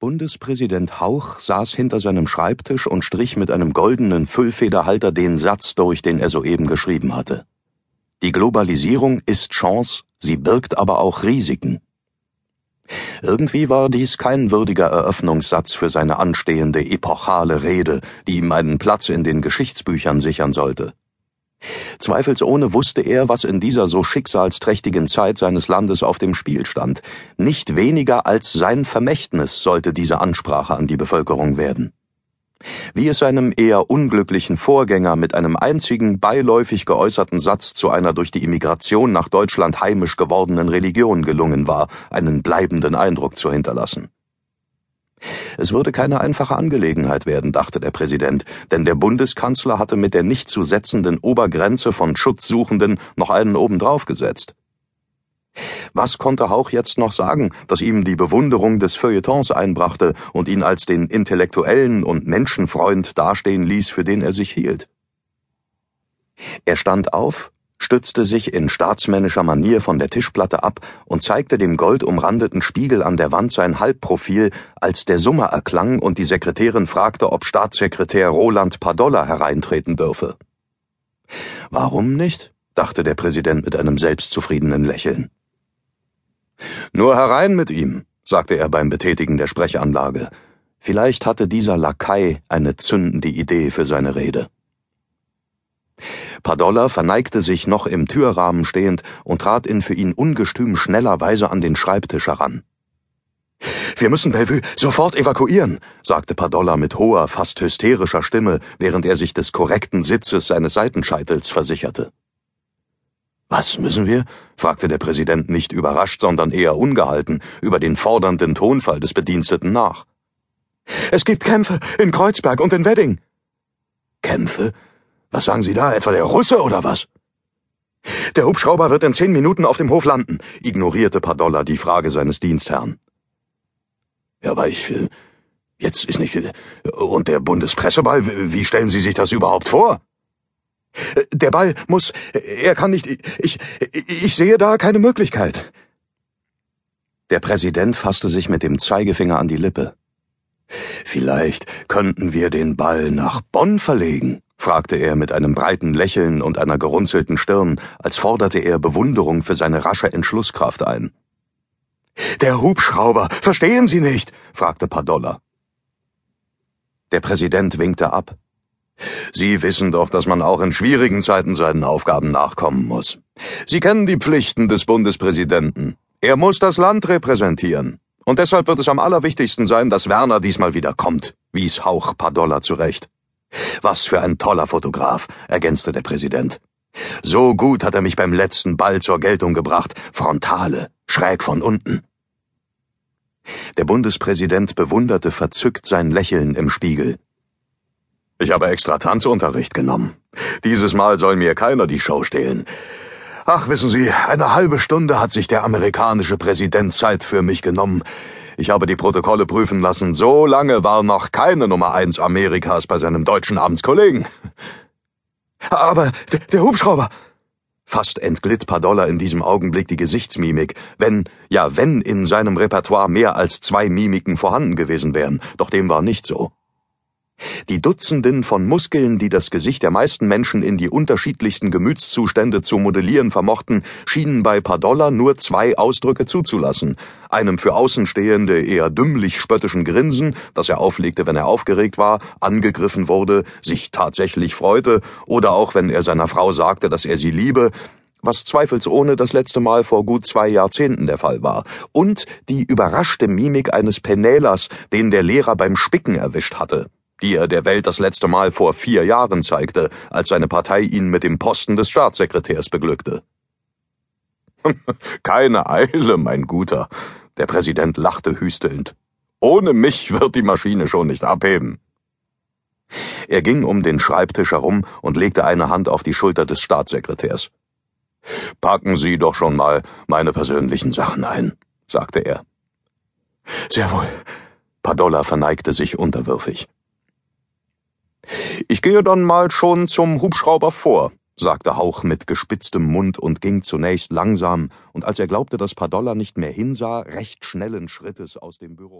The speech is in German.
Bundespräsident Hauch saß hinter seinem Schreibtisch und strich mit einem goldenen Füllfederhalter den Satz durch, den er soeben geschrieben hatte. Die Globalisierung ist Chance, sie birgt aber auch Risiken. Irgendwie war dies kein würdiger Eröffnungssatz für seine anstehende epochale Rede, die ihm einen Platz in den Geschichtsbüchern sichern sollte. Zweifelsohne wusste er, was in dieser so schicksalsträchtigen Zeit seines Landes auf dem Spiel stand. Nicht weniger als sein Vermächtnis sollte diese Ansprache an die Bevölkerung werden. Wie es seinem eher unglücklichen Vorgänger mit einem einzigen beiläufig geäußerten Satz zu einer durch die Immigration nach Deutschland heimisch gewordenen Religion gelungen war, einen bleibenden Eindruck zu hinterlassen. Es würde keine einfache Angelegenheit werden, dachte der Präsident, denn der Bundeskanzler hatte mit der nicht zu setzenden Obergrenze von Schutzsuchenden noch einen obendrauf gesetzt. Was konnte Hauch jetzt noch sagen, das ihm die Bewunderung des Feuilletons einbrachte und ihn als den Intellektuellen und Menschenfreund dastehen ließ, für den er sich hielt? Er stand auf, stützte sich in staatsmännischer Manier von der Tischplatte ab und zeigte dem goldumrandeten Spiegel an der Wand sein Halbprofil, als der Summer erklang und die Sekretärin fragte, ob Staatssekretär Roland Padolla hereintreten dürfe. Warum nicht? dachte der Präsident mit einem selbstzufriedenen Lächeln. Nur herein mit ihm, sagte er beim Betätigen der Sprechanlage. Vielleicht hatte dieser Lakai eine zündende Idee für seine Rede. Padolla verneigte sich noch im Türrahmen stehend und trat in für ihn ungestüm schneller Weise an den Schreibtisch heran. Wir müssen Bellevue sofort evakuieren, sagte Padolla mit hoher, fast hysterischer Stimme, während er sich des korrekten Sitzes seines Seitenscheitels versicherte. Was müssen wir? fragte der Präsident nicht überrascht, sondern eher ungehalten über den fordernden Tonfall des Bediensteten nach. Es gibt Kämpfe in Kreuzberg und in Wedding. Kämpfe? Was sagen Sie da, etwa der Russe oder was? Der Hubschrauber wird in zehn Minuten auf dem Hof landen, ignorierte Padolla die Frage seines Dienstherrn. Ja, aber ich, äh, jetzt ist nicht, und der Bundespresseball, wie stellen Sie sich das überhaupt vor? Der Ball muss, er kann nicht, ich, ich sehe da keine Möglichkeit. Der Präsident fasste sich mit dem Zeigefinger an die Lippe. Vielleicht könnten wir den Ball nach Bonn verlegen fragte er mit einem breiten Lächeln und einer gerunzelten Stirn, als forderte er Bewunderung für seine rasche Entschlusskraft ein. Der Hubschrauber, verstehen Sie nicht? fragte Padolla. Der Präsident winkte ab. Sie wissen doch, dass man auch in schwierigen Zeiten seinen Aufgaben nachkommen muss. Sie kennen die Pflichten des Bundespräsidenten. Er muss das Land repräsentieren. Und deshalb wird es am allerwichtigsten sein, dass Werner diesmal wieder kommt, wies Hauch Padolla zurecht. Was für ein toller Fotograf, ergänzte der Präsident. So gut hat er mich beim letzten Ball zur Geltung gebracht. Frontale, schräg von unten. Der Bundespräsident bewunderte verzückt sein Lächeln im Spiegel. Ich habe extra Tanzunterricht genommen. Dieses Mal soll mir keiner die Show stehlen. Ach, wissen Sie, eine halbe Stunde hat sich der amerikanische Präsident Zeit für mich genommen. Ich habe die Protokolle prüfen lassen. So lange war noch keine Nummer eins Amerikas bei seinem deutschen Amtskollegen. Aber der Hubschrauber. Fast entglitt Padolla in diesem Augenblick die Gesichtsmimik, wenn, ja, wenn in seinem Repertoire mehr als zwei Mimiken vorhanden gewesen wären, doch dem war nicht so. Die Dutzenden von Muskeln, die das Gesicht der meisten Menschen in die unterschiedlichsten Gemütszustände zu modellieren vermochten, schienen bei Padolla nur zwei Ausdrücke zuzulassen, einem für Außenstehende eher dümmlich spöttischen Grinsen, das er auflegte, wenn er aufgeregt war, angegriffen wurde, sich tatsächlich freute, oder auch wenn er seiner Frau sagte, dass er sie liebe, was zweifelsohne das letzte Mal vor gut zwei Jahrzehnten der Fall war, und die überraschte Mimik eines Penälas, den der Lehrer beim Spicken erwischt hatte die er der Welt das letzte Mal vor vier Jahren zeigte, als seine Partei ihn mit dem Posten des Staatssekretärs beglückte. Keine Eile, mein Guter. Der Präsident lachte hüstelnd. Ohne mich wird die Maschine schon nicht abheben. Er ging um den Schreibtisch herum und legte eine Hand auf die Schulter des Staatssekretärs. Packen Sie doch schon mal meine persönlichen Sachen ein, sagte er. Sehr wohl. Padolla verneigte sich unterwürfig. Ich gehe dann mal schon zum Hubschrauber vor, sagte Hauch mit gespitztem Mund und ging zunächst langsam und als er glaubte, dass Padolla nicht mehr hinsah, recht schnellen Schrittes aus dem Büro.